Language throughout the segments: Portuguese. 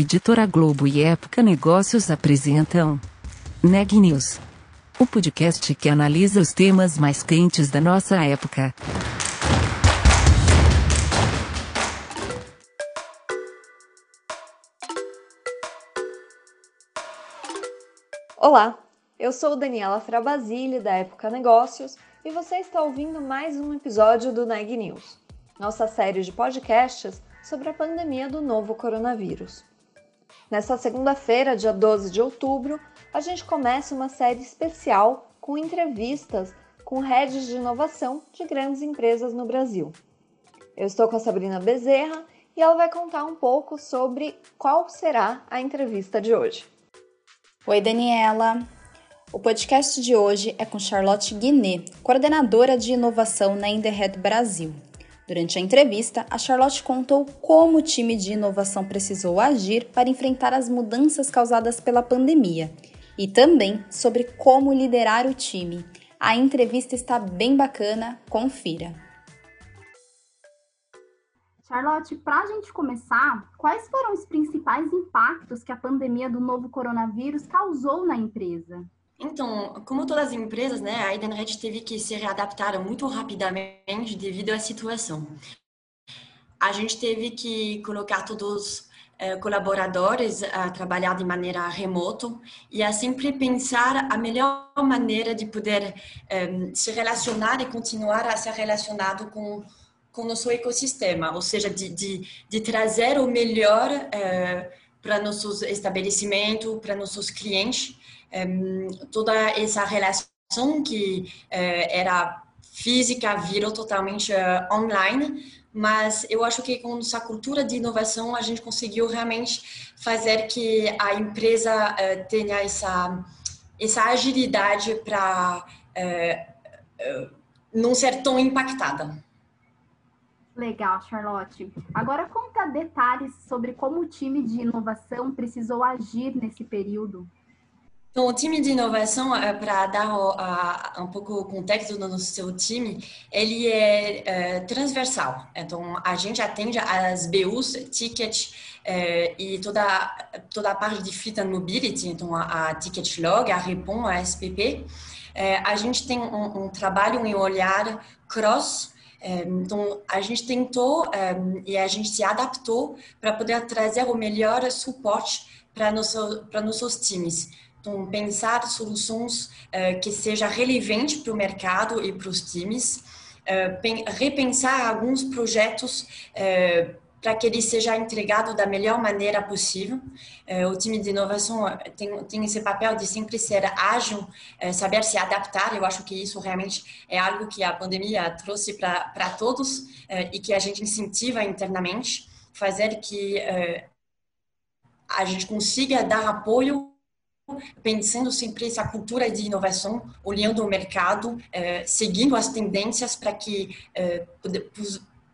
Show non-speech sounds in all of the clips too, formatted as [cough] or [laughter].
Editora Globo e Época Negócios apresentam Neg News, o podcast que analisa os temas mais quentes da nossa época. Olá, eu sou Daniela Frabasile da Época Negócios e você está ouvindo mais um episódio do Neg News, nossa série de podcasts sobre a pandemia do novo coronavírus. Nesta segunda-feira, dia 12 de outubro, a gente começa uma série especial com entrevistas com heads de inovação de grandes empresas no Brasil. Eu estou com a Sabrina Bezerra e ela vai contar um pouco sobre qual será a entrevista de hoje. Oi, Daniela. O podcast de hoje é com Charlotte Guiné, coordenadora de inovação na Inderhead Brasil. Durante a entrevista, a Charlotte contou como o time de inovação precisou agir para enfrentar as mudanças causadas pela pandemia e também sobre como liderar o time. A entrevista está bem bacana, confira. Charlotte, para a gente começar, quais foram os principais impactos que a pandemia do novo coronavírus causou na empresa? Então, como todas as empresas, né, a Edenred teve que se readaptar muito rapidamente devido à situação. A gente teve que colocar todos os eh, colaboradores a trabalhar de maneira remoto e a sempre pensar a melhor maneira de poder eh, se relacionar e continuar a ser relacionado com com nosso ecossistema, ou seja, de, de, de trazer o melhor eh, para nossos estabelecimentos, para nossos clientes, toda essa relação que uh, era física virou totalmente uh, online, mas eu acho que com essa cultura de inovação a gente conseguiu realmente fazer que a empresa uh, tenha essa essa agilidade para não ser tão impactada. Legal, Charlotte. Agora conta detalhes sobre como o time de inovação precisou agir nesse período. Então, o time de inovação, é, para dar um pouco o contexto no seu time, ele é, é, transversal. Então, a gente atende as BUs, tickets é, e toda, toda a parte de Fleet and Mobility, então a, Ticket Log, a Repon, a SPP. A gente tem um, um trabalho em olhar cross então, a gente tentou e a gente se adaptou para poder trazer o melhor suporte para nosso, nossos times. Então, pensar soluções uh, que seja relevante para o mercado e para os times, uh, repensar alguns projetos uh, para que ele seja entregado da melhor maneira possível. o time de inovação tem, tem esse papel de sempre ser ágil, saber se adaptar. Eu acho que isso realmente é algo que a pandemia trouxe para todos e que a gente incentiva internamente, fazer que a gente consiga dar apoio pensando sempre essa cultura de inovação, olhando o mercado, eh, seguindo as tendências para que eh,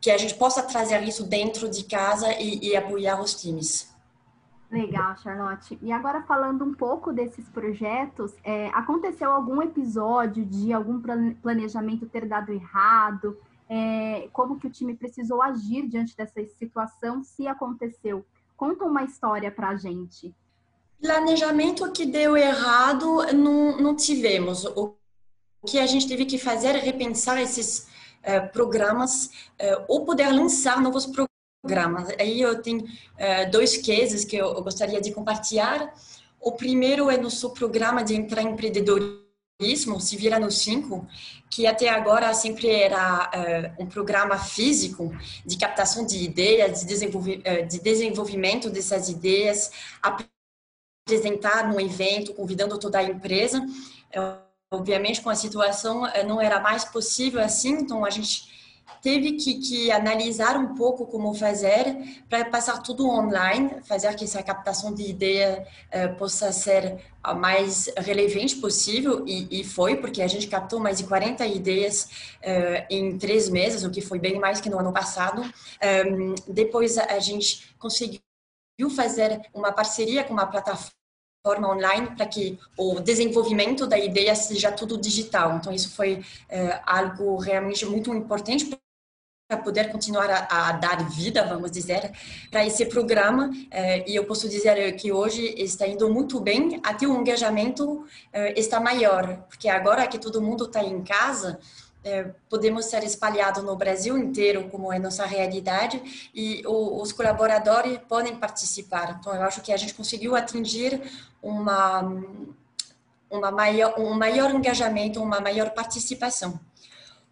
que a gente possa trazer isso dentro de casa e, e apoiar os times. Legal, Charlotte. E agora falando um pouco desses projetos, é, aconteceu algum episódio de algum planejamento ter dado errado? É, como que o time precisou agir diante dessa situação, se aconteceu? Conta uma história para a gente. Planejamento que deu errado, não, não tivemos. O que a gente teve que fazer é repensar esses uh, programas uh, ou poder lançar novos programas. Aí eu tenho uh, dois cases que eu, gostaria de compartilhar. O primeiro é nosso programa de empreendedorismo, Se Vira no 5, que até agora sempre era um programa físico de captação de ideias, de, desenvolvi de desenvolvimento dessas ideias, apresentar no evento, convidando toda a empresa. É, obviamente, com a situação é, não era mais possível assim, então a gente teve que, que analisar um pouco como fazer para passar tudo online, fazer que essa captação de ideia uh, possa ser a mais relevante possível, e, e, foi, porque a gente captou mais de 40 ideias uh, em três meses, o que foi bem mais que no ano passado. Um, depois a gente conseguiu fazer uma parceria com uma plataforma forma online para que o desenvolvimento da ideia seja tudo digital. Então, isso foi é, algo realmente muito importante para poder continuar a, a, dar vida, vamos dizer, para esse programa. Eh, e eu posso dizer que hoje está indo muito bem, até o engajamento eh, está maior, porque agora que todo mundo está em casa, eh, podemos ser espalhados no Brasil inteiro, como é nossa realidade, e o, os colaboradores podem participar. Então, eu acho que a gente conseguiu atingir uma, uma maior, um maior engajamento, uma maior participação.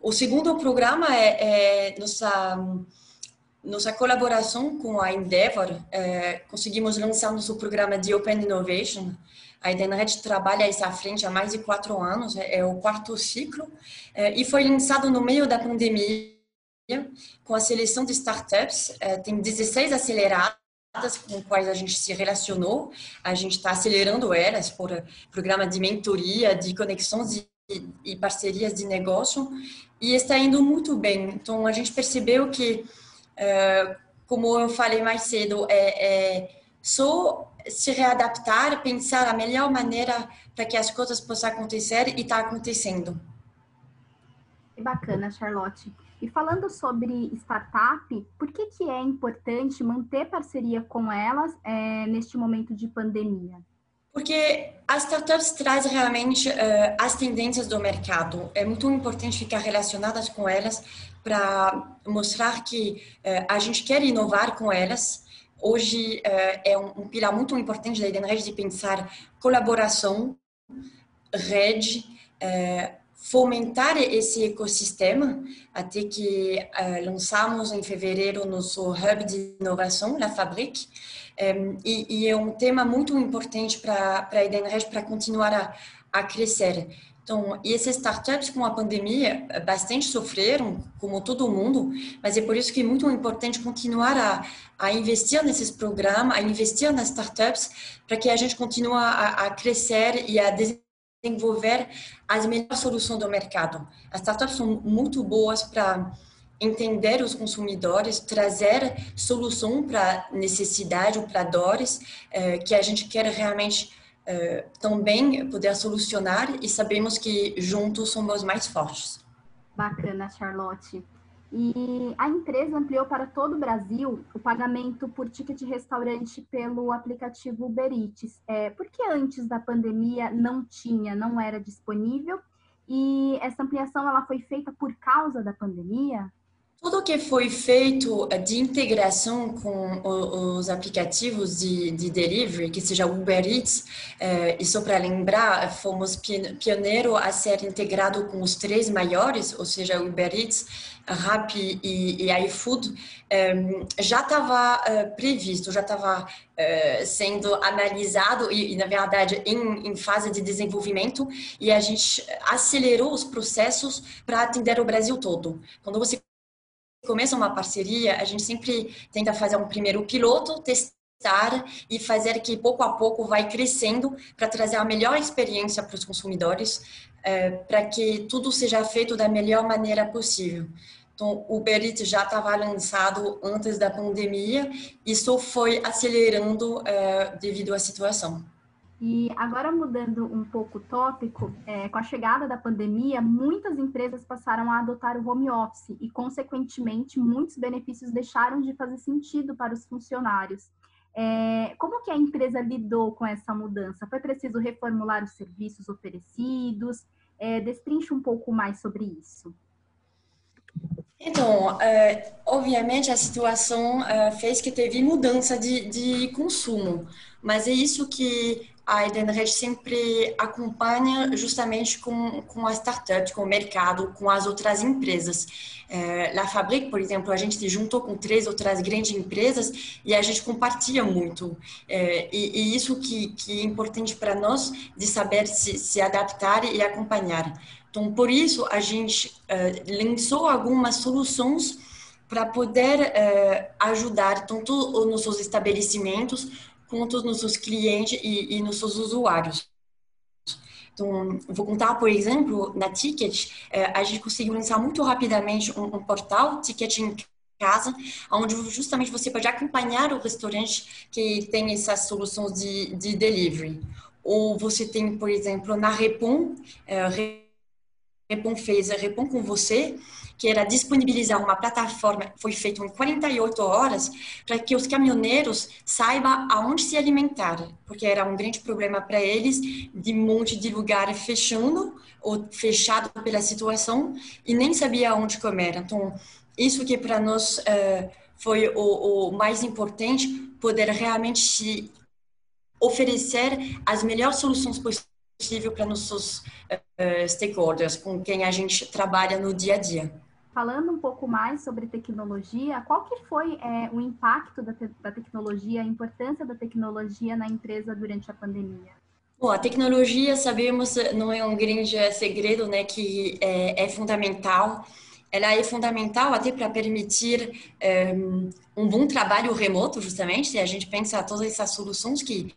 O segundo programa é, é nossa nossa colaboração com a Endeavor. É, conseguimos lançar nosso programa de Open Innovation. A Edenred trabalha isso à frente há mais de quatro anos, é, é o quarto ciclo, é, e foi lançado no meio da pandemia, com a seleção de startups. É, tem 16 aceleradas com quais a gente se relacionou. A gente está acelerando elas por programa de mentoria, de conexões e, parcerias de negócio e está indo muito bem. Então, a gente percebeu que, como eu falei mais cedo, é, é só se readaptar, pensar a melhor maneira para que as coisas possam acontecer e está acontecendo. Que bacana, Charlotte. E falando sobre startup, por que, que é importante manter parceria com elas é, neste momento de pandemia? Porque as startups trazem realmente uh, as tendências do mercado. É muito importante ficar relacionadas com elas para mostrar que uh, a gente quer inovar com elas. Hoje uh, é um, pilar muito importante da Edenred de pensar colaboração, rede, fomentar esse ecossistema, até que lançamos em fevereiro nosso hub de inovação, La Fabrique, e, é um tema muito importante para a Edenred para continuar a, a crescer. Então, e essas startups com a pandemia bastante sofreram, como todo mundo, mas é por isso que é muito importante continuar a, a investir nesses programas, a investir nas startups, para que a gente continue a, a crescer e a desenvolver as melhores soluções do mercado. As startups são muito boas para entender os consumidores, trazer solução para necessidade ou para dores eh, que a gente quer realmente eh, também poder solucionar e sabemos que juntos somos mais fortes. Bacana, Charlotte. E a empresa ampliou para todo o Brasil o pagamento por ticket restaurante pelo aplicativo Uber Eats. É, por que antes da pandemia não tinha, não era disponível? E essa ampliação ela foi feita por causa da pandemia? Tudo que foi feito eh, de integração com os aplicativos de, de delivery, que seja Uber Eats, eh, e só para lembrar, fomos pioneiro a ser integrado com os três maiores, ou seja, Uber Eats, Rappi e, e iFood, eh, já estava eh, previsto, já estava eh, sendo analisado e, e na verdade, em, em fase de desenvolvimento, e a gente acelerou os processos para atender o Brasil todo. Quando você começa uma parceria, a gente sempre tenta fazer um primeiro piloto, testar e fazer que pouco a pouco vai crescendo para trazer a melhor experiência para os consumidores, é, para que tudo seja feito da melhor maneira possível. Então, o Uber Eats já estava lançado antes da pandemia, isso foi acelerando é, devido à situação. E agora mudando um pouco o tópico, é, com a chegada da pandemia, muitas empresas passaram a adotar o home office e, consequentemente, muitos benefícios deixaram de fazer sentido para os funcionários. É, como que a empresa lidou com essa mudança? Foi preciso reformular os serviços oferecidos? É, destrinche um pouco mais sobre isso. Então, é, obviamente a situação é, fez que teve mudança de, de consumo, mas é isso que a Edenred sempre acompanha justamente com, com as startups, com o mercado, com as outras empresas. É, La Fabrique, por exemplo, a gente se juntou com três outras grandes empresas e a gente compartilha muito. É, e, e, isso que, que é importante para nós, de saber se, se adaptar e acompanhar. Então, por isso, a gente é, lançou algumas soluções para poder é, ajudar tanto os nossos estabelecimentos quanto nos seus clientes e, e nos seus usuários. Então, vou contar, por exemplo, na Ticket, eh, a gente conseguiu lançar muito rapidamente um, um portal, Ticket em Casa, onde justamente você pode acompanhar o restaurante que tem essas soluções de, de delivery. Ou você tem, por exemplo, na Repom, eh, Repon fez a Repon com você, que era disponibilizar uma plataforma, foi feito em 48 horas, para que os caminhoneiros saibam aonde se alimentar, porque era um grande problema para eles, de um monte de lugar fechando, ou fechado pela situação, e nem sabia onde comer. Então, isso que para nós uh, foi o, o mais importante, poder realmente oferecer as melhores soluções possíveis para nossos uh, stakeholders, com quem a gente trabalha no dia a dia. Falando um pouco mais sobre tecnologia, qual que foi é, o impacto da, te da tecnologia, a importância da tecnologia na empresa durante a pandemia? Bom, a tecnologia, sabemos, não é um grande segredo, né, que é, é fundamental. Ela é fundamental até para permitir um, eh, um bom trabalho remoto, justamente. Se a gente pensa todas essas soluções que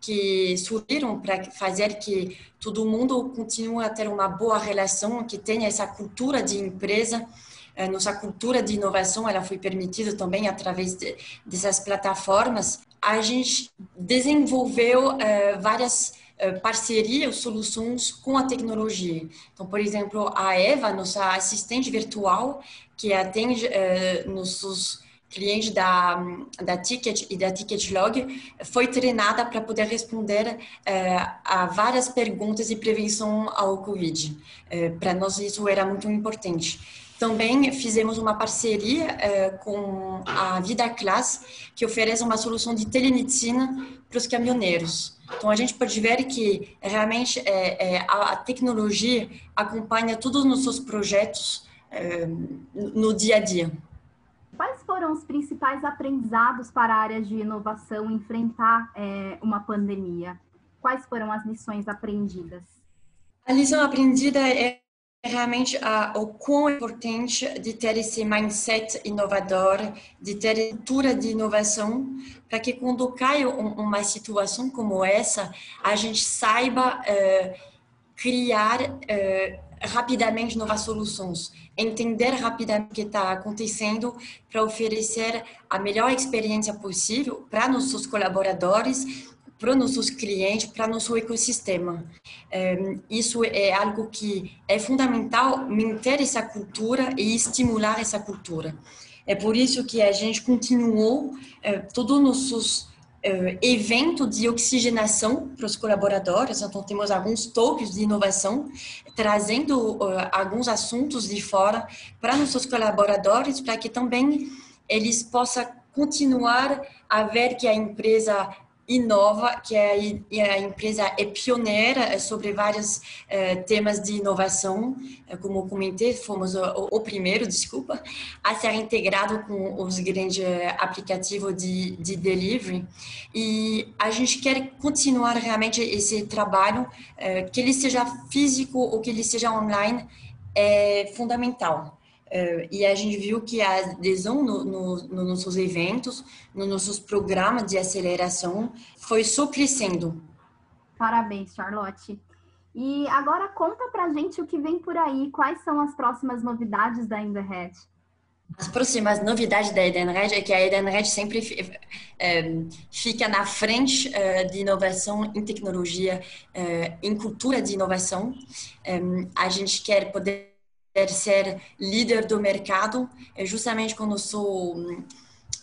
que surgiram para fazer que todo mundo continue a ter uma boa relação, que tenha essa cultura de empresa. Eh, nossa cultura de inovação ela foi permitida também através de, dessas plataformas. A gente desenvolveu uh, várias uh, parcerias, soluções com a tecnologia. Então, por exemplo, a Eva, nossa assistente virtual, que atende uh, nossos cliente da, da Ticket e da Ticket Log foi treinada para poder responder é, a várias perguntas de prevenção ao Covid. É, para nós isso era muito importante. Também fizemos uma parceria é, com a Vida Class, que oferece uma solução de telemedicina para os caminhoneiros. Então, a gente pode ver que realmente a tecnologia acompanha todos os nossos projetos no dia a dia. Quais foram os principais aprendizados para áreas de inovação enfrentar é, uma pandemia? Quais foram as lições aprendidas? A lição aprendida é realmente a, o quão importante de ter esse mindset inovador, de ter cultura de inovação, para que quando cai uma situação como essa, a gente saiba uh, criar uh, rapidamente novas soluções, entender rapidamente o que está acontecendo para oferecer a melhor experiência possível para nossos colaboradores, para nossos clientes, para nosso ecossistema. Isso é algo que é fundamental manter essa cultura e estimular essa cultura. É por isso que a gente continuou eh, todos os nossos uh, evento de oxigenação para os colaboradores. Então, temos alguns toques de inovação, trazendo uh, alguns assuntos de fora para nossos colaboradores, para que também eles possam continuar a ver que a empresa inova, que é a empresa é pioneira é sobre vários é, temas de inovação, é, como comentei, fomos o, primeiro, [laughs] desculpa, a ser integrado com os grandes aplicativos de, de delivery e a gente quer continuar realmente esse trabalho, é, que ele seja físico ou que ele seja online, é fundamental. Uh, e a gente viu que a adesão no, no, nos nossos eventos, nos nossos programas de aceleração, foi só crescendo. Parabéns, Charlotte. E agora conta pra gente o que vem por aí, quais são as próximas novidades da Edenred? As próximas novidades da Edenred é que a Edenred sempre é, fica na frente é, de inovação em tecnologia, em cultura de inovação. a gente quer poder ser líder do mercado, é justamente com o nosso,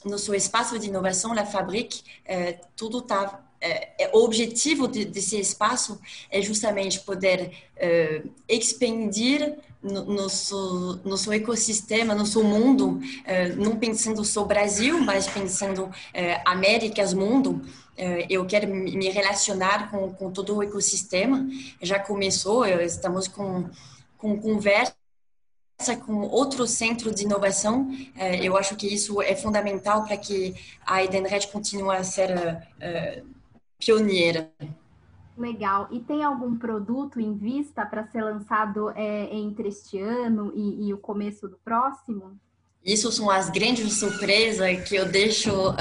nosso espaço de inovação, La Fabrique, é, tudo está é, é, o objetivo de, desse espaço é justamente poder é, expandir no, nosso, nosso ecossistema, nosso mundo, é, não pensando só Brasil, mas pensando é, Américas, mundo. Eu quero me relacionar com, com todo o ecossistema. Já começou, estamos com, com conversa com outro centro de inovação, eh, eu acho que isso é fundamental para que a Edenred continue a ser uh, pioneira. Legal. E tem algum produto em vista para ser lançado é, entre este ano e, e, o começo do próximo? Isso são as grandes surpresas que eu deixo uh,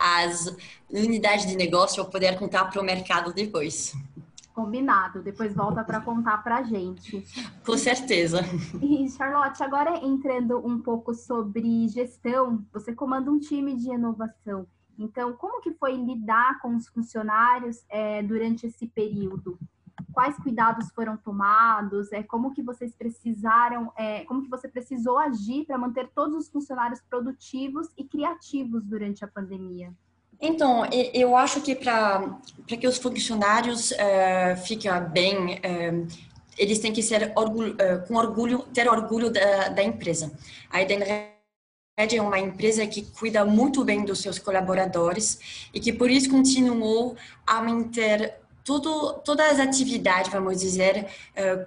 as unidades de negócio poder contar para o mercado depois. Combinado, depois volta para contar para a gente. Com certeza. E Charlotte, agora entrando um pouco sobre gestão, você comanda um time de inovação. Então, como que foi lidar com os funcionários é, durante esse período? quais cuidados foram tomados, é, como que vocês precisaram, é, como que você precisou agir para manter todos os funcionários produtivos e criativos durante a pandemia? Então, eu acho que para que os funcionários uh, fiquem bem, uh, eles têm que ser orgulho, uh, com orgulho, ter orgulho da, da empresa. A Edenred é uma empresa que cuida muito bem dos seus colaboradores e que por isso continuou a manter tudo, todas as atividades, vamos dizer,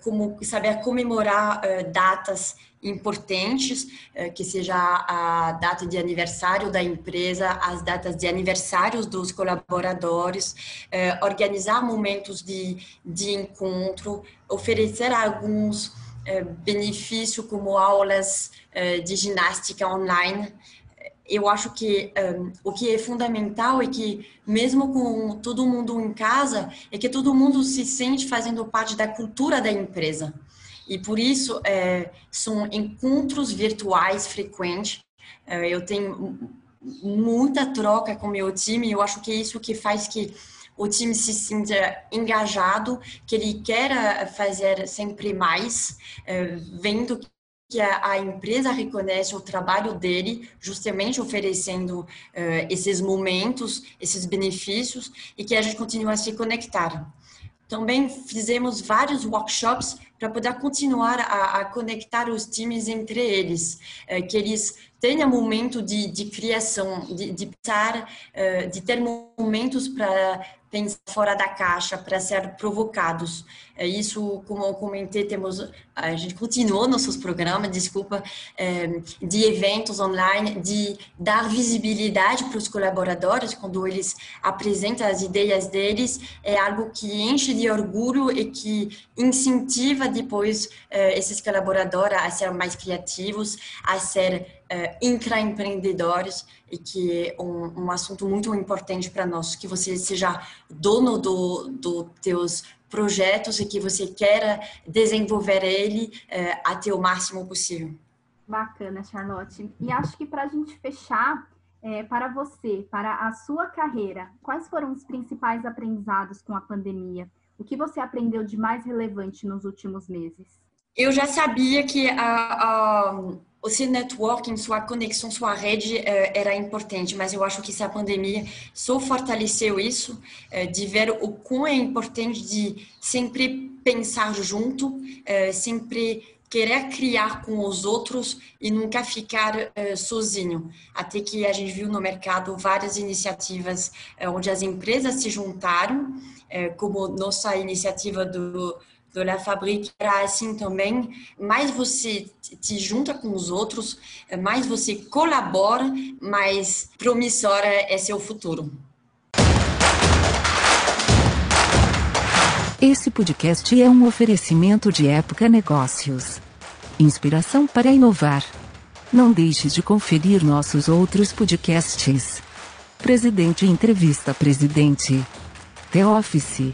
como saber comemorar datas importantes, eh, que seja a data de aniversário da empresa, as datas de aniversários dos colaboradores, eh, organizar momentos de, de encontro, oferecer alguns eh, benefícios como aulas de ginástica online. Eu acho que um, o que é fundamental é que, mesmo com todo mundo em casa, é que todo mundo se sente fazendo parte da cultura da empresa. E por isso, é, são encontros virtuais frequentes. É, eu tenho muita troca com meu time. Eu acho que é isso que faz que o time se sinta engajado, que ele quer fazer sempre mais, vendo que a, empresa reconhece o trabalho dele, justamente oferecendo uh, esses momentos, esses benefícios, e que a gente continua a se conectar. Também fizemos vários workshops para poder continuar a, a, conectar os times entre eles, é, que eles tenham momento de, de criação, de, de pensar, é, de ter momentos para pensar fora da caixa, para ser provocados. Isso, como eu comentei, temos, a gente continuou nossos programas, desculpa, é, de eventos online, de dar visibilidade para os colaboradores quando eles apresentam as ideias deles, é algo que enche de orgulho e que incentiva depois é, esses colaboradores a ser mais criativos, a ser uh, intraempreendedores e que é um, um assunto muito importante para nós, que você seja dono do, do teus projetos e que você queira desenvolver ele uh, até o máximo possível. Bacana, Charlotte. E acho que para a gente fechar, é, para você, para a sua carreira, quais foram os principais aprendizados com a pandemia? O que você aprendeu de mais relevante nos últimos meses? Eu já sabia que a, a o seu networking, sua conexão, sua rede eh, era importante, mas eu acho que se a pandemia só fortaleceu isso, eh, de ver o quão é importante de sempre pensar junto, eh, sempre querer criar com os outros e nunca ficar sozinho. Até que a gente viu no mercado várias iniciativas onde as empresas se juntaram, como nossa iniciativa do do La Fabrique era assim também, mais você te junta com os outros, mais você colabora, mais promissora é seu futuro. Esse podcast é um oferecimento de Época Negócios. Inspiração para inovar. Não deixe de conferir nossos outros podcasts. Presidente Entrevista Presidente. The Office